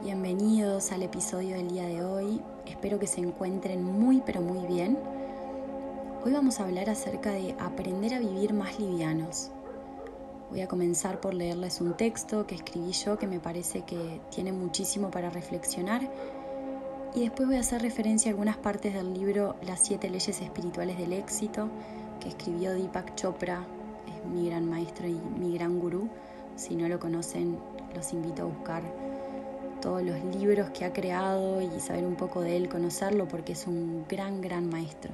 Bienvenidos al episodio del día de hoy. Espero que se encuentren muy pero muy bien. Hoy vamos a hablar acerca de aprender a vivir más livianos. Voy a comenzar por leerles un texto que escribí yo que me parece que tiene muchísimo para reflexionar y después voy a hacer referencia a algunas partes del libro Las siete leyes espirituales del éxito que escribió Deepak Chopra, es mi gran maestro y mi gran gurú. Si no lo conocen, los invito a buscar todos los libros que ha creado y saber un poco de él, conocerlo, porque es un gran, gran maestro.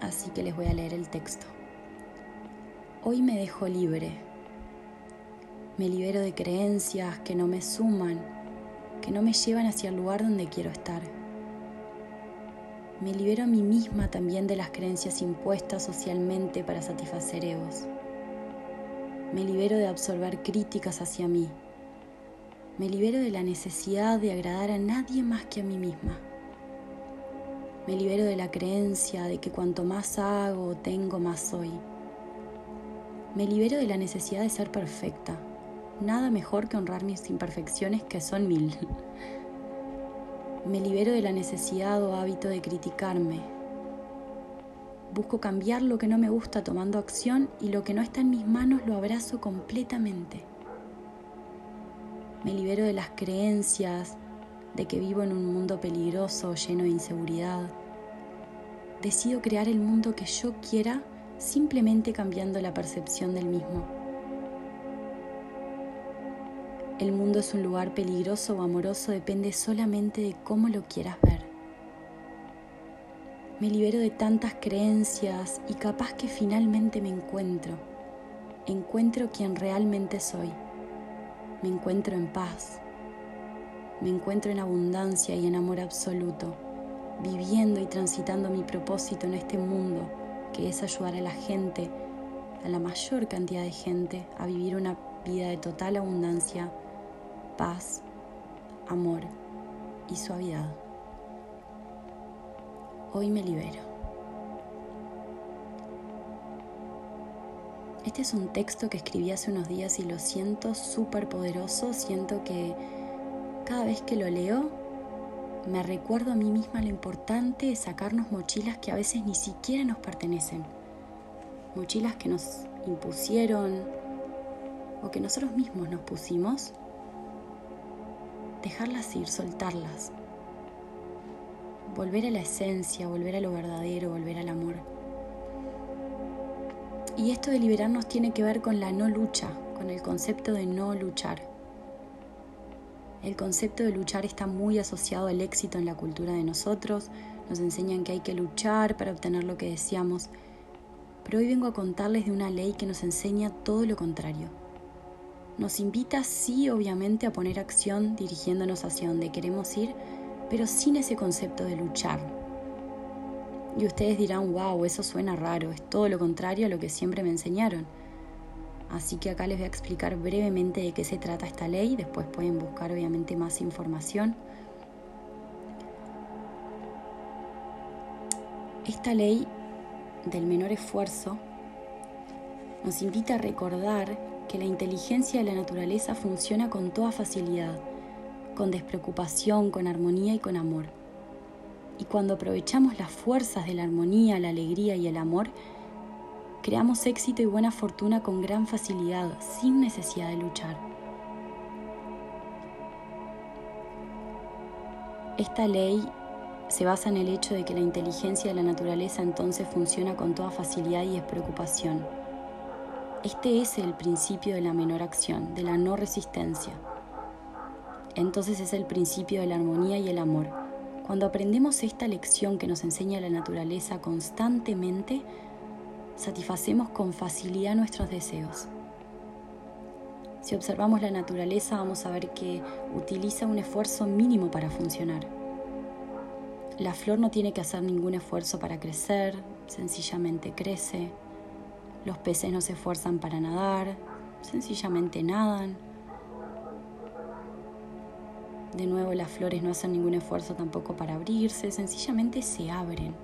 Así que les voy a leer el texto. Hoy me dejo libre. Me libero de creencias que no me suman, que no me llevan hacia el lugar donde quiero estar. Me libero a mí misma también de las creencias impuestas socialmente para satisfacer egos. Me libero de absorber críticas hacia mí me libero de la necesidad de agradar a nadie más que a mí misma. Me libero de la creencia de que cuanto más hago o tengo, más soy. Me libero de la necesidad de ser perfecta. Nada mejor que honrar mis imperfecciones que son mil. Me libero de la necesidad o hábito de criticarme. Busco cambiar lo que no me gusta tomando acción y lo que no está en mis manos lo abrazo completamente me libero de las creencias de que vivo en un mundo peligroso, lleno de inseguridad. Decido crear el mundo que yo quiera simplemente cambiando la percepción del mismo. El mundo es un lugar peligroso o amoroso depende solamente de cómo lo quieras ver. Me libero de tantas creencias y capaz que finalmente me encuentro. Encuentro quien realmente soy me encuentro en paz, me encuentro en abundancia y en amor absoluto, viviendo y transitando mi propósito en este mundo, que es ayudar a la gente, a la mayor cantidad de gente, a vivir una vida de total abundancia, paz, amor y suavidad. Hoy me libero. Este es un texto que escribí hace unos días y lo siento súper poderoso. Siento que cada vez que lo leo me recuerdo a mí misma lo importante de sacarnos mochilas que a veces ni siquiera nos pertenecen. Mochilas que nos impusieron o que nosotros mismos nos pusimos. Dejarlas ir, soltarlas. Volver a la esencia, volver a lo verdadero, volver al amor. Y esto de liberarnos tiene que ver con la no lucha, con el concepto de no luchar. El concepto de luchar está muy asociado al éxito en la cultura de nosotros. Nos enseñan que hay que luchar para obtener lo que deseamos. Pero hoy vengo a contarles de una ley que nos enseña todo lo contrario. Nos invita, sí, obviamente, a poner acción dirigiéndonos hacia donde queremos ir, pero sin ese concepto de luchar, y ustedes dirán, wow, eso suena raro, es todo lo contrario a lo que siempre me enseñaron. Así que acá les voy a explicar brevemente de qué se trata esta ley, después pueden buscar obviamente más información. Esta ley del menor esfuerzo nos invita a recordar que la inteligencia de la naturaleza funciona con toda facilidad, con despreocupación, con armonía y con amor. Y cuando aprovechamos las fuerzas de la armonía, la alegría y el amor, creamos éxito y buena fortuna con gran facilidad, sin necesidad de luchar. Esta ley se basa en el hecho de que la inteligencia de la naturaleza entonces funciona con toda facilidad y despreocupación. Este es el principio de la menor acción, de la no resistencia. Entonces es el principio de la armonía y el amor cuando aprendemos esta lección que nos enseña la naturaleza constantemente, satisfacemos con facilidad nuestros deseos. Si observamos la naturaleza vamos a ver que utiliza un esfuerzo mínimo para funcionar. La flor no tiene que hacer ningún esfuerzo para crecer, sencillamente crece. Los peces no se esfuerzan para nadar, sencillamente nadan. De nuevo, las flores no hacen ningún esfuerzo tampoco para abrirse, sencillamente se abren.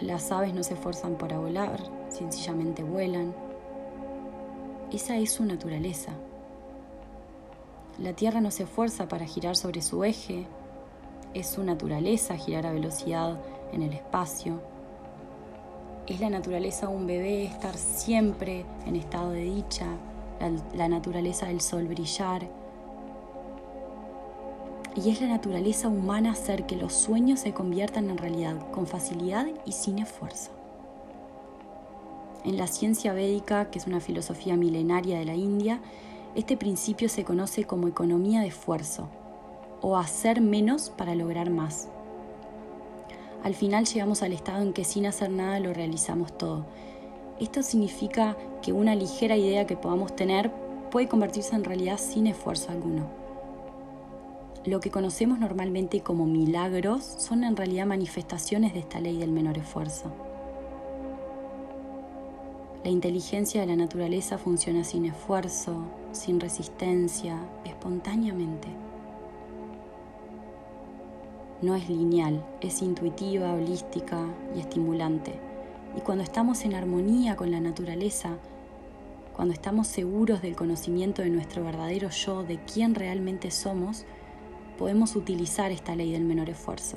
Las aves no se esfuerzan para volar, sencillamente vuelan. Esa es su naturaleza. La Tierra no se esfuerza para girar sobre su eje, es su naturaleza girar a velocidad en el espacio. Es la naturaleza de un bebé estar siempre en estado de dicha, la, la naturaleza del sol brillar. Y es la naturaleza humana hacer que los sueños se conviertan en realidad con facilidad y sin esfuerzo. En la ciencia védica, que es una filosofía milenaria de la India, este principio se conoce como economía de esfuerzo o hacer menos para lograr más. Al final llegamos al estado en que sin hacer nada lo realizamos todo. Esto significa que una ligera idea que podamos tener puede convertirse en realidad sin esfuerzo alguno. Lo que conocemos normalmente como milagros son en realidad manifestaciones de esta ley del menor esfuerzo. La inteligencia de la naturaleza funciona sin esfuerzo, sin resistencia, espontáneamente. No es lineal, es intuitiva, holística y estimulante. Y cuando estamos en armonía con la naturaleza, cuando estamos seguros del conocimiento de nuestro verdadero yo, de quién realmente somos, podemos utilizar esta ley del menor esfuerzo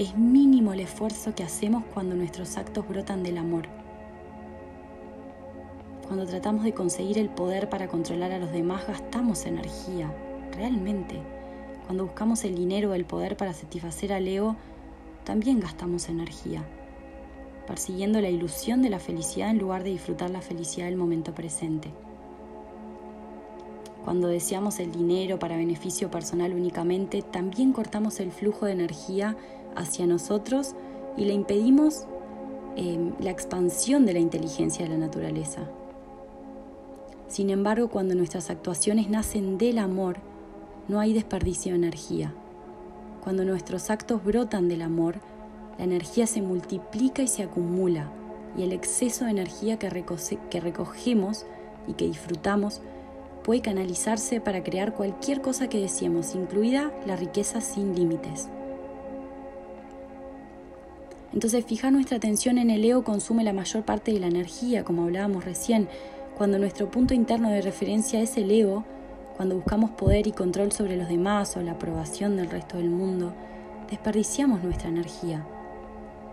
es mínimo el esfuerzo que hacemos cuando nuestros actos brotan del amor. Cuando tratamos de conseguir el poder para controlar a los demás, gastamos energía, realmente. Cuando buscamos el dinero o el poder para satisfacer al ego, también gastamos energía, persiguiendo la ilusión de la felicidad en lugar de disfrutar la felicidad del momento presente. Cuando deseamos el dinero para beneficio personal únicamente, también cortamos el flujo de energía hacia nosotros y le impedimos em, la expansión de la inteligencia de la naturaleza. Sin embargo, cuando nuestras actuaciones nacen del amor, no hay desperdicio de energía. Cuando nuestros actos brotan del amor, la energía se multiplica y se acumula, y el exceso de energía que, que recogemos y que disfrutamos puede canalizarse para crear cualquier cosa que deseemos, incluida la riqueza sin límites. Entonces fijar nuestra atención en el ego consume la mayor parte de la energía, como hablábamos recién. Cuando nuestro punto interno de referencia es el ego, cuando buscamos poder y control sobre los demás o la aprobación del resto del mundo, desperdiciamos nuestra energía.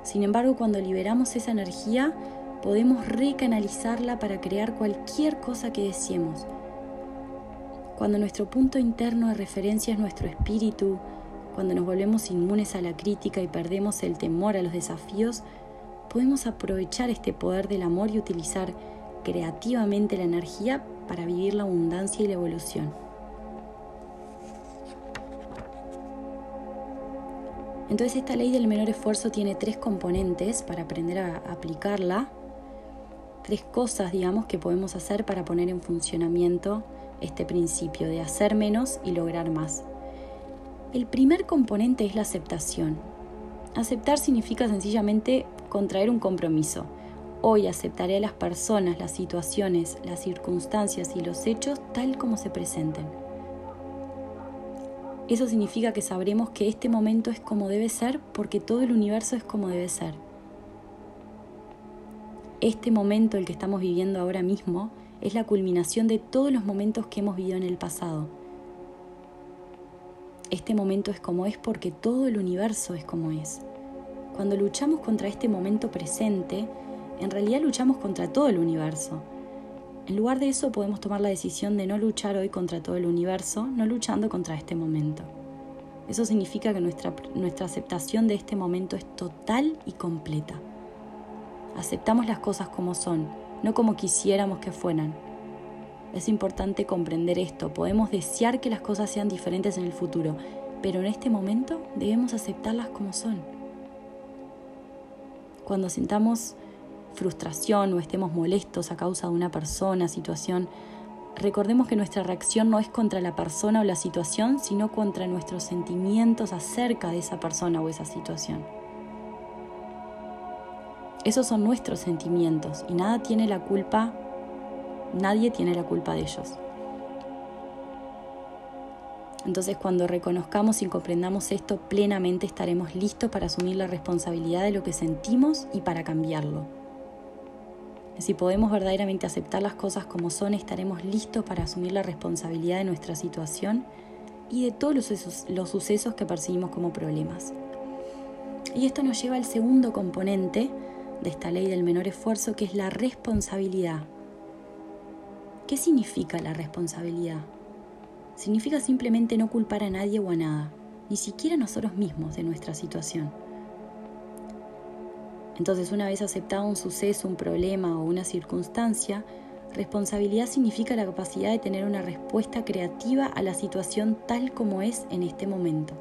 Sin embargo, cuando liberamos esa energía, podemos recanalizarla para crear cualquier cosa que deseemos. Cuando nuestro punto interno de referencia es nuestro espíritu, cuando nos volvemos inmunes a la crítica y perdemos el temor a los desafíos, podemos aprovechar este poder del amor y utilizar creativamente la energía para vivir la abundancia y la evolución. Entonces esta ley del menor esfuerzo tiene tres componentes para aprender a aplicarla, tres cosas, digamos, que podemos hacer para poner en funcionamiento este principio de hacer menos y lograr más. El primer componente es la aceptación. Aceptar significa sencillamente contraer un compromiso. Hoy aceptaré a las personas, las situaciones, las circunstancias y los hechos tal como se presenten. Eso significa que sabremos que este momento es como debe ser porque todo el universo es como debe ser. Este momento, el que estamos viviendo ahora mismo, es la culminación de todos los momentos que hemos vivido en el pasado este momento es como es porque todo el universo es como es. Cuando luchamos contra este momento presente, en realidad luchamos contra todo el universo. En lugar de eso podemos tomar la decisión de no luchar hoy contra todo el universo, no luchando contra este momento. Eso significa que nuestra, nuestra aceptación de este momento es total y completa. Aceptamos las cosas como son, no como quisiéramos que fueran. Es importante comprender esto. Podemos desear que las cosas sean diferentes en el futuro, pero en este momento debemos aceptarlas como son. Cuando sintamos frustración o estemos molestos a causa de una persona, situación, recordemos que nuestra reacción no es contra la persona o la situación, sino contra nuestros sentimientos acerca de esa persona o esa situación. Esos son nuestros sentimientos y nada tiene la culpa Nadie tiene la culpa de ellos. Entonces cuando reconozcamos y comprendamos esto plenamente estaremos listos para asumir la responsabilidad de lo que sentimos y para cambiarlo. Si podemos verdaderamente aceptar las cosas como son, estaremos listos para asumir la responsabilidad de nuestra situación y de todos los, los sucesos que percibimos como problemas. Y esto nos lleva al segundo componente de esta ley del menor esfuerzo, que es la responsabilidad. ¿Qué significa la responsabilidad? Significa simplemente no culpar a nadie o a nada, ni siquiera a nosotros mismos de nuestra situación. Entonces, una vez aceptado un suceso, un problema o una circunstancia, responsabilidad significa la capacidad de tener una respuesta creativa a la situación tal como es en este momento.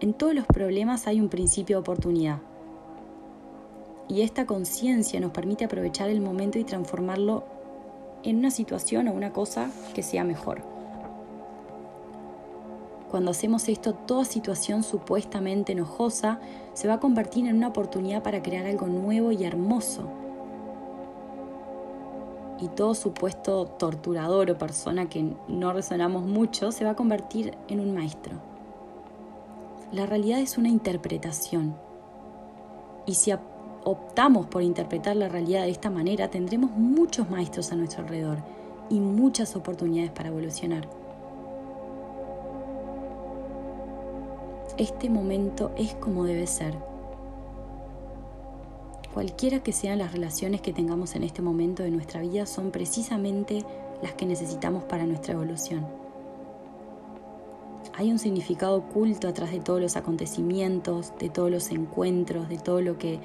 En todos los problemas hay un principio de oportunidad. Y esta conciencia nos permite aprovechar el momento y transformarlo en una situación o una cosa que sea mejor. Cuando hacemos esto, toda situación supuestamente enojosa se va a convertir en una oportunidad para crear algo nuevo y hermoso. Y todo supuesto torturador o persona que no resonamos mucho se va a convertir en un maestro. La realidad es una interpretación. Y si optamos por interpretar la realidad de esta manera, tendremos muchos maestros a nuestro alrededor y muchas oportunidades para evolucionar. este momento es como debe ser. Cualquiera que sean las relaciones que tengamos en este momento de nuestra vida son precisamente las que necesitamos para nuestra evolución. Hay un significado oculto atrás de todos los acontecimientos, de todos los encuentros, de todo lo que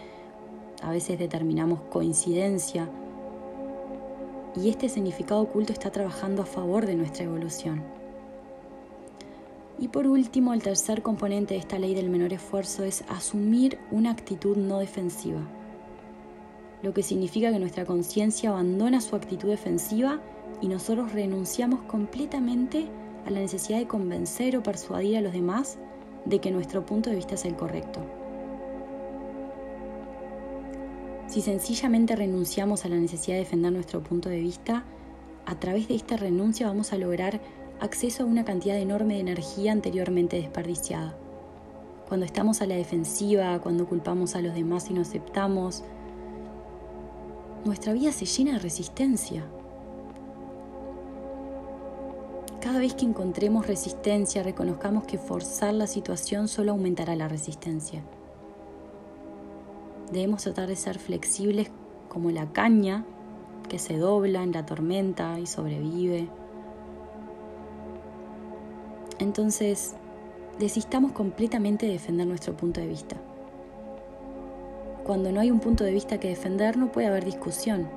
a veces determinamos coincidencia. Y este significado oculto está trabajando a favor de nuestra evolución. Y por último, el tercer componente de esta ley del menor esfuerzo es asumir una actitud no defensiva, lo que significa que nuestra conciencia abandona su actitud defensiva y nosotros renunciamos completamente a la necesidad de convencer o persuadir a los demás de que nuestro punto de vista es el correcto. Si sencillamente renunciamos a la necesidad de defender nuestro punto de vista, a través de esta renuncia vamos a lograr acceso a una cantidad enorme de energía anteriormente desperdiciada. Cuando estamos a la defensiva, cuando culpamos a los demás y no aceptamos, nuestra vida se llena de resistencia. Cada vez que encontremos resistencia, reconozcamos que forzar la situación solo aumentará la resistencia. Debemos tratar de ser flexibles como la caña que se dobla en la tormenta y sobrevive. Entonces, desistamos completamente de defender nuestro punto de vista. Cuando no hay un punto de vista que defender, no puede haber discusión.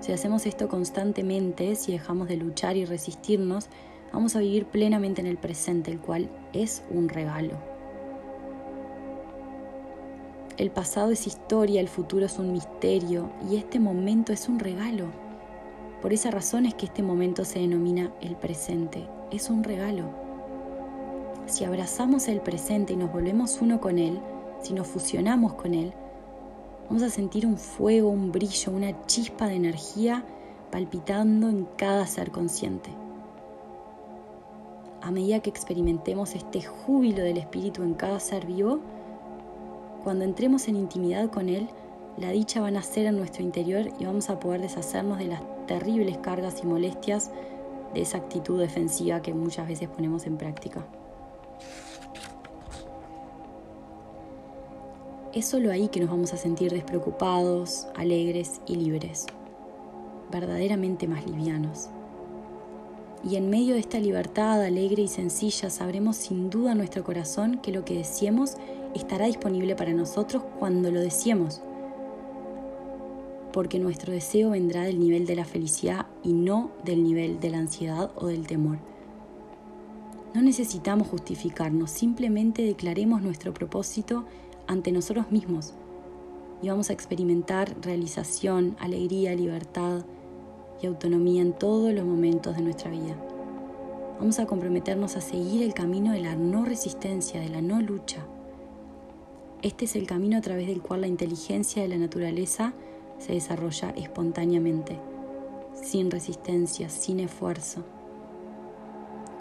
Si hacemos esto constantemente, si dejamos de luchar y resistirnos, vamos a vivir plenamente en el presente, el cual es un regalo. El pasado es historia, el futuro es un misterio y este momento es un regalo. Por esa razón es que este momento se denomina el presente, es un regalo. Si abrazamos el presente y nos volvemos uno con él, si nos fusionamos con él, vamos a sentir un fuego, un brillo, una chispa de energía palpitando en cada ser consciente. A medida que experimentemos este júbilo del espíritu en cada ser vivo, cuando entremos en intimidad con él, la dicha va a nacer en nuestro interior y vamos a poder deshacernos de las terribles cargas y molestias de esa actitud defensiva que muchas veces ponemos en práctica. es solo ahí que nos vamos a sentir despreocupados, alegres y libres, verdaderamente más livianos. Y en medio de esta libertad alegre y sencilla sabremos sin duda en nuestro corazón que lo que deseemos estará disponible para nosotros cuando lo deseemos, porque nuestro deseo vendrá del nivel de la felicidad y no del nivel de la ansiedad o del temor. No necesitamos justificarnos, simplemente declaremos nuestro propósito ante nosotros mismos y vamos a experimentar realización, alegría, libertad y autonomía en todos los momentos de nuestra vida. Vamos a comprometernos a seguir el camino de la no resistencia, de la no lucha. Este es el camino a través del cual la inteligencia de la naturaleza se desarrolla espontáneamente, sin resistencia, sin esfuerzo.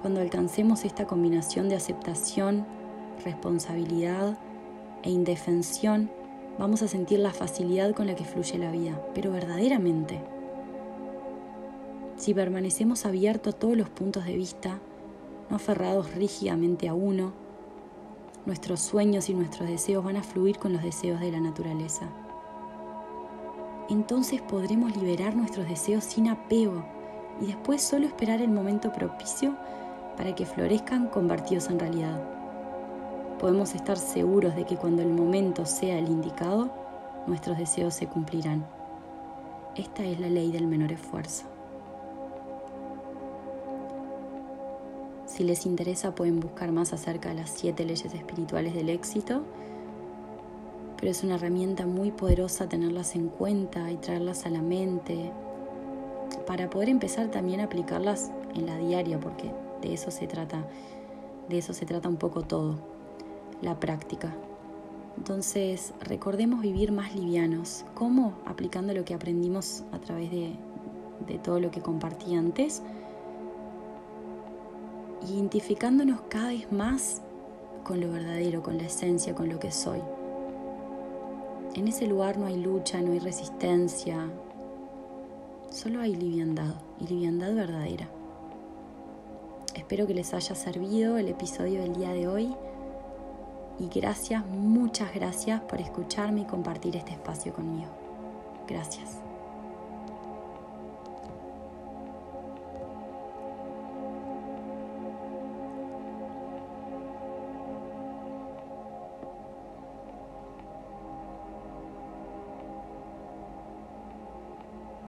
Cuando alcancemos esta combinación de aceptación, responsabilidad, e indefensión, Vamos a sentir la facilidad con la que fluye la vida, pero verdaderamente. Si permanecemos abiertos a todos los puntos de vista, no aferrados rígidamente a uno, nuestros sueños y nuestros deseos van a fluir con los deseos de la naturaleza. Entonces podremos liberar nuestros deseos sin apego y después solo esperar el momento propicio para que florezcan convertidos en realidad. Podemos estar seguros de que cuando el momento sea el indicado, nuestros deseos se cumplirán. Esta es la ley del menor esfuerzo. Si les interesa pueden buscar más acerca de las siete leyes espirituales del éxito, pero es una herramienta muy poderosa tenerlas en cuenta y traerlas a la mente para poder empezar también a aplicarlas en la diaria, porque de eso se trata, de eso se trata un poco todo, la práctica. Entonces, recordemos vivir más livianos. ¿Cómo? Aplicando lo que aprendimos a través de, de todo lo que compartí antes identificándonos cada vez más con lo verdadero, con la esencia, con lo que soy. En ese lugar no hay lucha, no hay resistencia, solo hay liviandad y liviandad verdadera. Espero que les haya servido el episodio del día de hoy y gracias, muchas gracias por escucharme y compartir este espacio conmigo. Gracias.